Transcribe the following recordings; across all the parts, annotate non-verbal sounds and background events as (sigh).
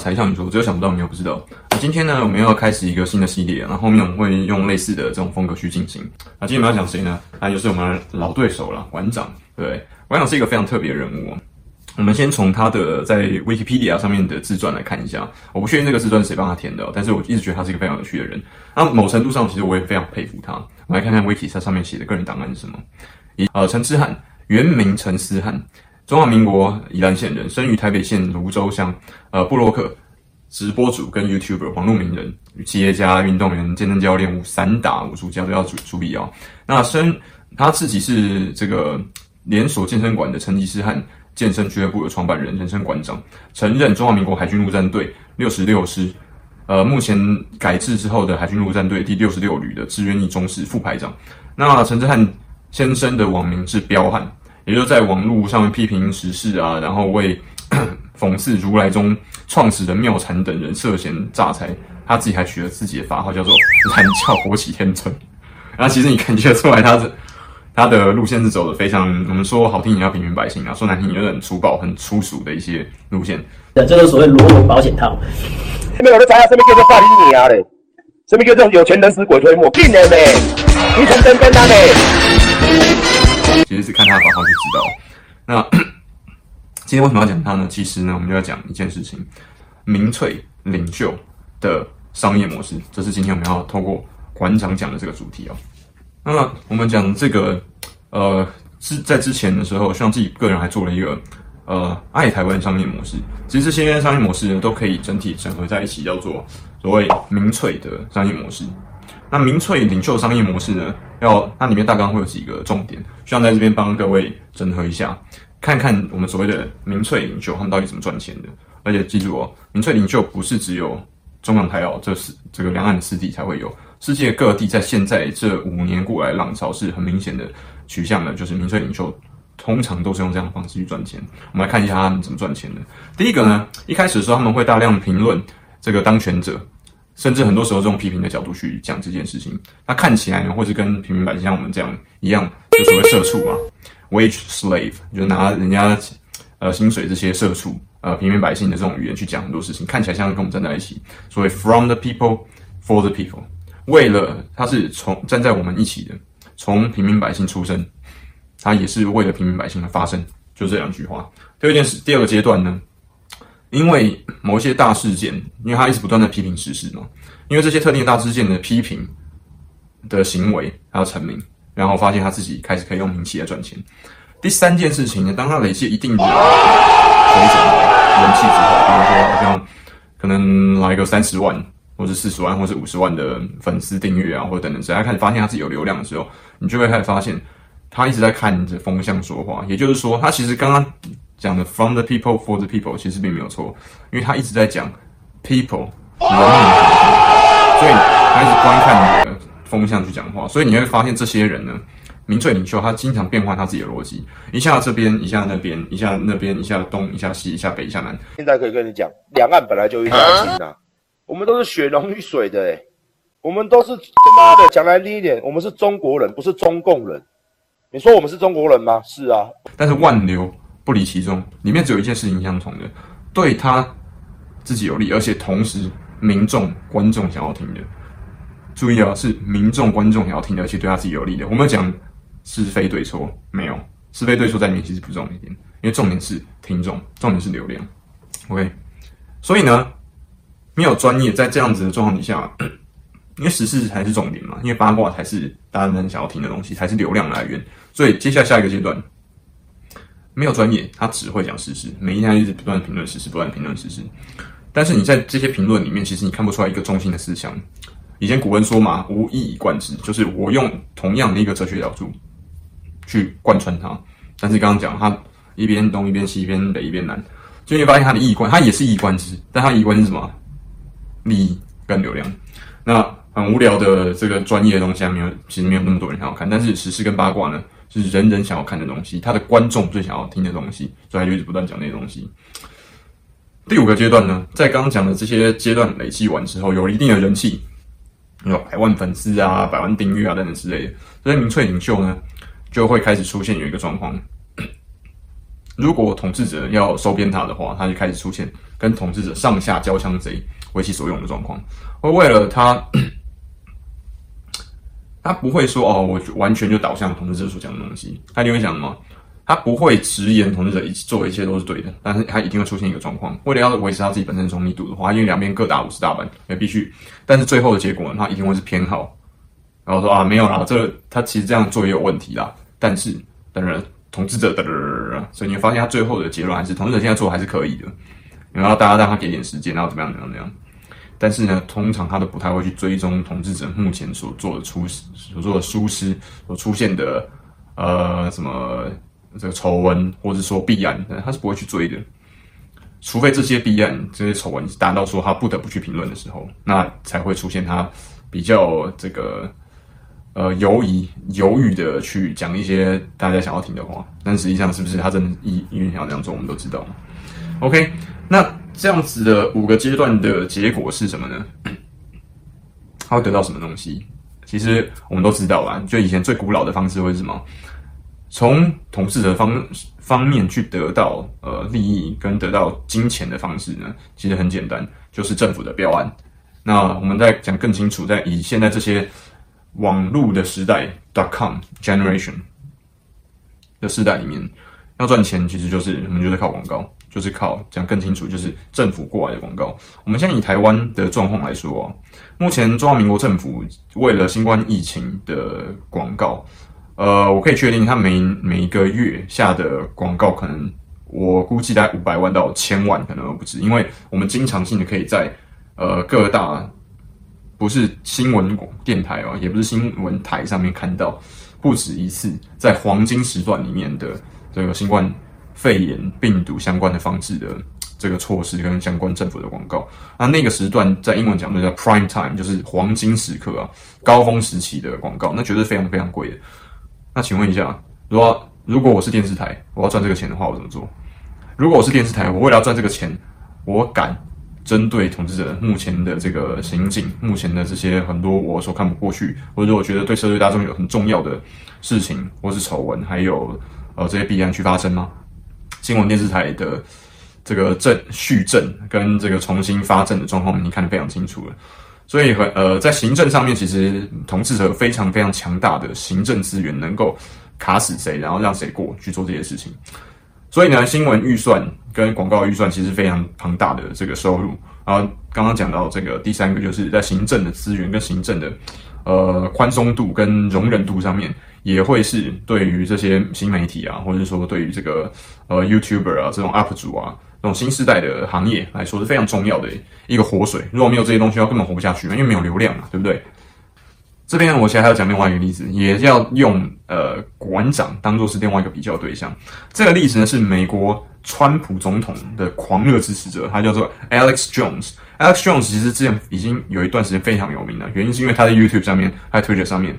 才向你说，只有想不到，没有不知道。那今天呢，我们要开始一个新的系列，然后后面我们会用类似的这种风格去进行。那今天我们要讲谁呢？那就是我们的老对手了，馆长。对，馆长是一个非常特别的人物。我们先从他的在 Wikipedia 上面的自传来看一下。我不确定这个自传是谁帮他填的，但是我一直觉得他是一个非常有趣的人。那某程度上，其实我也非常佩服他。我们来看看 Wiki 它上面写的个人档案是什么。一呃，陈之汉，原名陈思汉。中华民国宜兰县人，生于台北县芦洲乡。呃，布洛克、直播主跟 YouTuber，网络名人、企业家、运动员、健身教练、散打、武术家都要注注意哦。那生他自己是这个连锁健身馆的成吉思汗健身俱乐部的创办人，人生馆长，曾任中华民国海军陆战队六十六师，呃，目前改制之后的海军陆战队第六十六旅的志愿役中士副排长。那陈之汉先生的网名是彪悍。也就在网络上面批评时事啊，然后为 (coughs) 讽刺如来宗创始人妙禅等人涉嫌诈财，他自己还取了自己的法号，叫做 (laughs) 蓝教火起天尊。然后其实你感觉出来，他的他的路线是走的非常，我们说好听也要平民百姓啊，说难听也很粗暴、很粗俗的一些路线。这就是所谓罗文保险套。没有人查下，什么叫做法你啊嘞？什么叫做有钱能使鬼推磨？骗人嘞！你从真跟他嘞？其实是看他的法号就知道。那 (coughs) 今天为什么要讲他呢？其实呢，我们就要讲一件事情：民粹领袖的商业模式。这是今天我们要透过馆长讲的这个主题哦。那么我们讲这个，呃，之在之前的时候，像自己个人还做了一个呃爱台湾商业模式。其实这些商业模式呢，都可以整体整合在一起，叫做所谓民粹的商业模式。那民粹领袖商业模式呢？要它里面大纲会有几个重点，希望在这边帮各位整合一下，看看我们所谓的民粹领袖他们到底怎么赚钱的。而且记住哦，民粹领袖不是只有中港台哦这是这个两岸的四地才会有，世界各地在现在这五年过来浪潮是很明显的取向的，就是民粹领袖通常都是用这样的方式去赚钱。我们来看一下他们怎么赚钱的。第一个呢，一开始的时候他们会大量评论这个当权者。甚至很多时候，这种批评的角度去讲这件事情，他看起来呢，或是跟平民百姓像我们这样一样，就所谓社畜嘛，wage slave，就拿人家呃薪水这些社畜，呃平民百姓的这种语言去讲很多事情，看起来像是跟我们站在一起。所谓 from the people for the people，为了他是从站在我们一起的，从平民百姓出生，他也是为了平民百姓而发声，就这两句话。第二件事，第二个阶段呢？因为某一些大事件，因为他一直不断的批评时事嘛，因为这些特定的大事件的批评的行为，他要成名，然后发现他自己开始可以用名气来赚钱。第三件事情呢，当他累积一定的水准、人气之后，比如说好像可能来个三十万，或者四十万，或者五十万的粉丝订阅啊，或者等等，只要开始发现他自己有流量的时候，你就会开始发现他一直在看着风向说话，也就是说，他其实刚刚。讲的 from the people for the people 其实并没有错，因为他一直在讲 people 人民，所以他一直观看你的风向去讲话，所以你会发现这些人呢，民粹领袖他经常变换他自己的逻辑，一下这边，一下那边，一下那边，一下东，一下西，一下北，一下南。现在可以跟你讲，两岸本来就一条心呐，我们都是血浓于水的诶，我们都是他妈的讲来听一点，我们是中国人，不是中共人。你说我们是中国人吗？是啊，但是万流。不离其中，里面只有一件事情相同的，对他自己有利，而且同时民众观众想要听的。注意啊，是民众观众想要听的，而且对他自己有利的。我们讲是非对错，没有是非对错在里面其实不重点，因为重点是听众，重点是流量。OK，所以呢，没有专业，在这样子的状况底下，因为时事才是重点嘛，因为八卦才是大家真想要听的东西，才是流量来源。所以接下下一个阶段。没有专业，他只会讲事实，每一天一直不断评论事实，不断评论事实。但是你在这些评论里面，其实你看不出来一个中心的思想。以前古人说嘛，无一以贯之，就是我用同样的一个哲学角度去贯穿它。但是刚刚讲他一边东一边西，一边北一边南，就会发现他的一以贯，他也是一以贯之，但他一以贯是什么？利益跟流量。那很无聊的这个专业的东西还没有，其实没有那么多人想要看。但是时事跟八卦呢？是人人想要看的东西，他的观众最想要听的东西，所以他就一直不断讲那些东西。第五个阶段呢，在刚刚讲的这些阶段累积完之后，有一定的人气，有百万粉丝啊、百万订阅啊等等之类的，这些民粹领袖呢，就会开始出现有一个状况，如果统治者要收编他的话，他就开始出现跟统治者上下交枪贼为其所用的状况。而为了他，他不会说哦，我完全就导向统治者所讲的东西。他一定会讲什么？他不会直言统治者一做的一切都是对的，但是他一定会出现一个状况，为了要维持他自己本身的中立度的话，因为两边各打五十大板也必须。但是最后的结果呢，他一定会是偏好，然后说啊没有啦，这、他其实这样做也有问题啦。但是当然统治者的，所以你会发现他最后的结论还是统治者现在做还是可以的，然后大家让他给点时间，然后怎么样怎么样怎么样。但是呢，通常他都不太会去追踪统治者目前所做的出所做的疏失所出现的呃什么。这个丑闻，或者说弊案，他是不会去追的，除非这些弊案、这些丑闻达到说他不得不去评论的时候，那才会出现他比较这个呃犹疑、犹豫的去讲一些大家想要听的话。但实际上，是不是他真的意意愿想要这样做，我们都知道。OK，那这样子的五个阶段的结果是什么呢？(coughs) 他会得到什么东西？其实我们都知道啦，就以前最古老的方式会是什么？从统治者方方面去得到呃利益跟得到金钱的方式呢，其实很简单，就是政府的标案。那我们再讲更清楚，在以现在这些网络的时代，dot-com generation 的时代里面，要赚钱其实就是我们就是靠广告，就是靠讲更清楚，就是政府过来的广告。我们现在以台湾的状况来说，目前中华民国政府为了新冠疫情的广告。呃，我可以确定，他每每一个月下的广告，可能我估计在五百万到千万，可能都不止。因为我们经常性的可以在呃各大不是新闻电台哦，也不是新闻台上面看到不止一次，在黄金时段里面的这个新冠肺炎病毒相关的方式的这个措施跟相关政府的广告。那那个时段在英文讲的叫 prime time，就是黄金时刻啊，高峰时期的广告，那绝对非常非常贵的。那请问一下，如果如果我是电视台，我要赚这个钱的话，我怎么做？如果我是电视台，我为了要赚这个钱，我敢针对统治者目前的这个行径，目前的这些很多我所看不过去，或者我觉得对社会大众有很重要的事情，或是丑闻，还有呃这些弊案去发生吗？新闻电视台的这个证续证跟这个重新发证的状况，你看得非常清楚了。所以，呃，在行政上面，其实统治者非常非常强大的行政资源，能够卡死谁，然后让谁过去做这些事情。所以呢，新闻预算跟广告预算其实非常庞大的这个收入。然后刚刚讲到这个第三个，就是在行政的资源跟行政的呃宽松度跟容忍度上面，也会是对于这些新媒体啊，或者是说对于这个呃 YouTuber 啊这种 UP 主啊。这种新时代的行业来说是非常重要的一个活水。如果没有这些东西，要根本活不下去，因为没有流量嘛，对不对？这边我现在还要讲另外一个例子，也要用呃馆长当做是另外一个比较对象。这个例子呢是美国川普总统的狂热支持者，他叫做 Alex Jones。Alex Jones 其实之前已经有一段时间非常有名了，原因是因为他在 YouTube 上面，在 Twitter 上面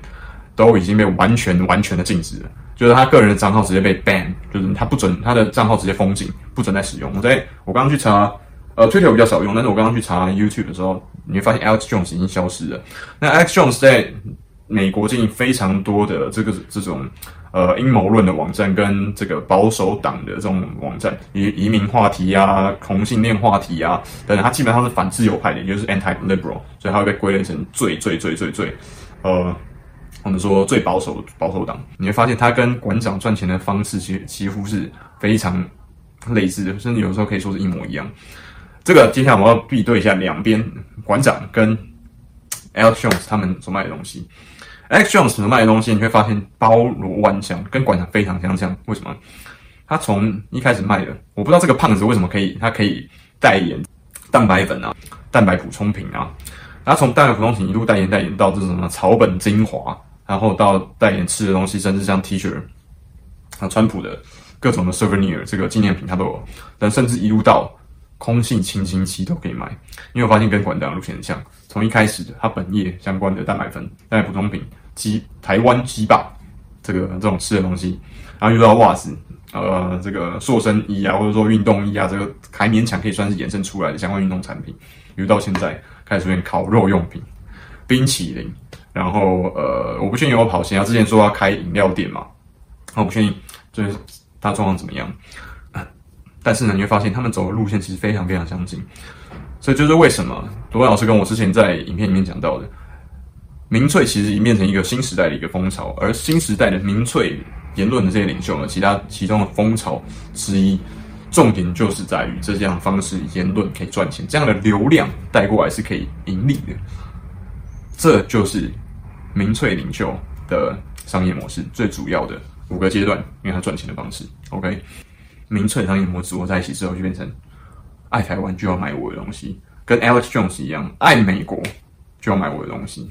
都已经被完全完全的禁止了。就是他个人的账号直接被 ban，就是他不准他的账号直接封禁，不准再使用。我在我刚刚去查，呃，Twitter 比较少用，但是我刚刚去查 YouTube 的时候，你会发现 Alex Jones 已经消失了。那 Alex Jones 在美国经营非常多的这个这种呃阴谋论的网站，跟这个保守党的这种网站，移移民话题啊、同性恋话题啊等等，他基本上是反自由派的，也就是 anti-liberal，所以他会被归类成最最最最最呃。我们说最保守保守党，你会发现他跟馆长赚钱的方式其实几乎是非常类似的，甚至有时候可以说是一模一样。这个接下来我要比对一下两边馆长跟 Alex Jones 他们所卖的东西。Alex Jones 所卖的东西，你会发现包罗万象，跟馆长非常相像。为什么？他从一开始卖的，我不知道这个胖子为什么可以，他可以代言蛋白粉啊、蛋白补充品啊，他从蛋白补充品一路代言代言到这是什么草本精华。然后到代言吃的东西，甚至像 T 恤，啊，川普的各种的 souvenir 这个纪念品，他都有。但甚至一路到空气清新期都可以买。因为我发现跟馆长路线很像，从一开始的他本业相关的蛋白粉、蛋白补充品、鸡台湾鸡霸这个这种吃的东西，然后又到袜子，呃，这个塑身衣啊，或者说运动衣啊，这个还勉强可以算是衍生出来的相关运动产品。一路到现在开始出现烤肉用品、冰淇淋。然后呃，我不确定有没有跑线啊。之前说要开饮料店嘛，我不确定，就是他状况怎么样。但是呢，你会发现他们走的路线其实非常非常相近。所以就是为什么罗老师跟我之前在影片里面讲到的，民粹其实已经变成一个新时代的一个风潮，而新时代的民粹言论的这些领袖呢，其他其中的风潮之一，重点就是在于这样方式言论可以赚钱，这样的流量带过来是可以盈利的。这就是民粹领袖的商业模式最主要的五个阶段，因为他赚钱的方式。OK，民粹商业模式我在一起之后就变成。爱台湾就要买我的东西，跟 Alex Jones 一样，爱美国就要买我的东西。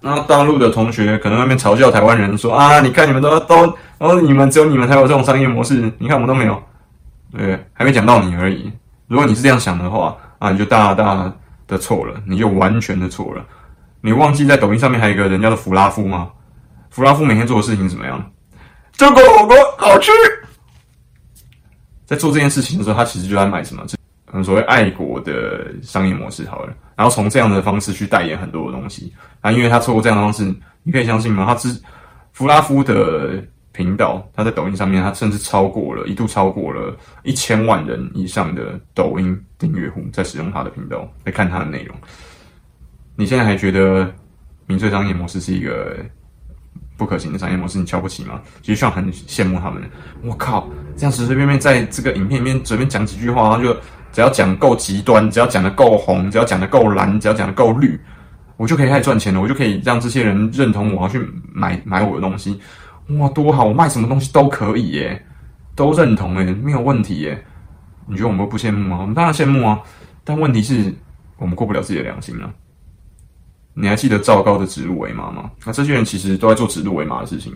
那大陆的同学可能外面嘲笑台湾人说啊，你看你们都都，然后你们只有你们才有这种商业模式，你看我们都没有。对，还没讲到你而已。如果你是这样想的话，啊，你就大大的错了，你就完全的错了。你忘记在抖音上面还有一个人叫做弗拉夫吗？弗拉夫每天做的事情怎么样？这个火锅好吃。在做这件事情的时候，他其实就在卖什么？这所谓爱国的商业模式好了。然后从这样的方式去代言很多的东西啊，因为他透过这样的方式，你可以相信吗？他是弗拉夫的频道，他在抖音上面，他甚至超过了，一度超过了一千万人以上的抖音订阅户在使用他的频道在看他的内容。你现在还觉得民粹商业模式是一个？不可行的商业模式，你瞧不起吗？其实像很羡慕他们。我靠，这样随随便便在这个影片里面随便讲几句话，然后就只要讲够极端，只要讲得够红，只要讲得够蓝，只要讲得够绿，我就可以开始赚钱了。我就可以让这些人认同我，要去买买我的东西。哇，多好！我卖什么东西都可以耶，都认同耶，没有问题耶。你觉得我们不羡慕吗？我们当然羡慕啊，但问题是我们过不了自己的良心了。你还记得赵高的指鹿为马吗？那这些人其实都在做指鹿为马的事情。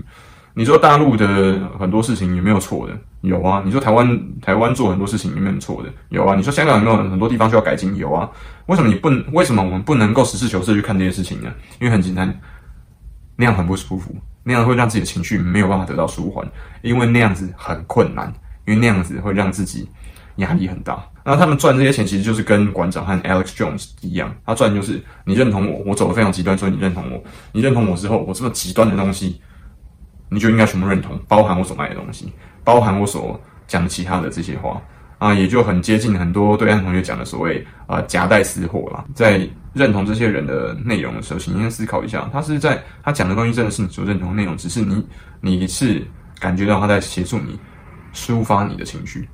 你说大陆的很多事情有没有错的？有啊。你说台湾台湾做很多事情有没有错的？有啊。你说香港有没有很多地方需要改进？有啊。为什么你不？为什么我们不能够实事求是去看这些事情呢？因为很简单，那样很不舒服，那样会让自己的情绪没有办法得到舒缓，因为那样子很困难，因为那样子会让自己压力很大。那他们赚这些钱，其实就是跟馆长和 Alex Jones 一样，他赚就是你认同我，我走的非常极端，所以你认同我。你认同我之后，我这么极端的东西，你就应该全部认同，包含我所卖的东西，包含我所讲的其他的这些话啊，也就很接近很多对岸同学讲的所谓啊夹带私货啦。在认同这些人的内容的时候，请先思考一下，他是在他讲的东西真的是你所认同的内容，只是你你是感觉到他在协助你抒发你的情绪。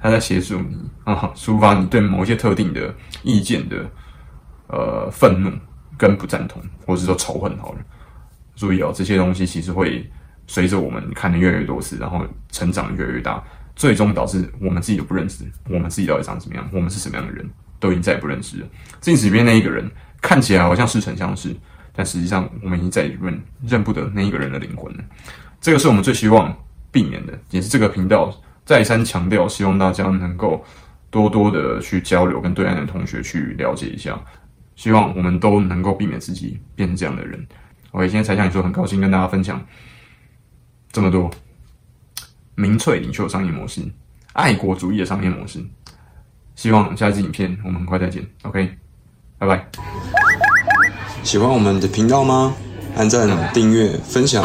他在协助你啊，抒发你对某一些特定的意见的呃愤怒跟不赞同，或者是说仇恨。好了，注意哦，这些东西其实会随着我们看的越来越多次，然后成长越来越大，最终导致我们自己都不认识我们自己到底长怎么样，我们是什么样的人，都已经再也不认识了。镜子里面那一个人看起来好像似曾相识，但实际上我们已经再也认认不得那一个人的灵魂了。这个是我们最希望避免的，也是这个频道。再三强调，希望大家能够多多的去交流，跟对岸的同学去了解一下。希望我们都能够避免自己变成这样的人。OK，今天柴 Sean 你说很高兴跟大家分享这么多民粹领袖商业模式、爱国主义的商业模式。希望下一支影片我们很快再见。OK，拜拜。喜欢我们的频道吗？按赞、订阅、分享。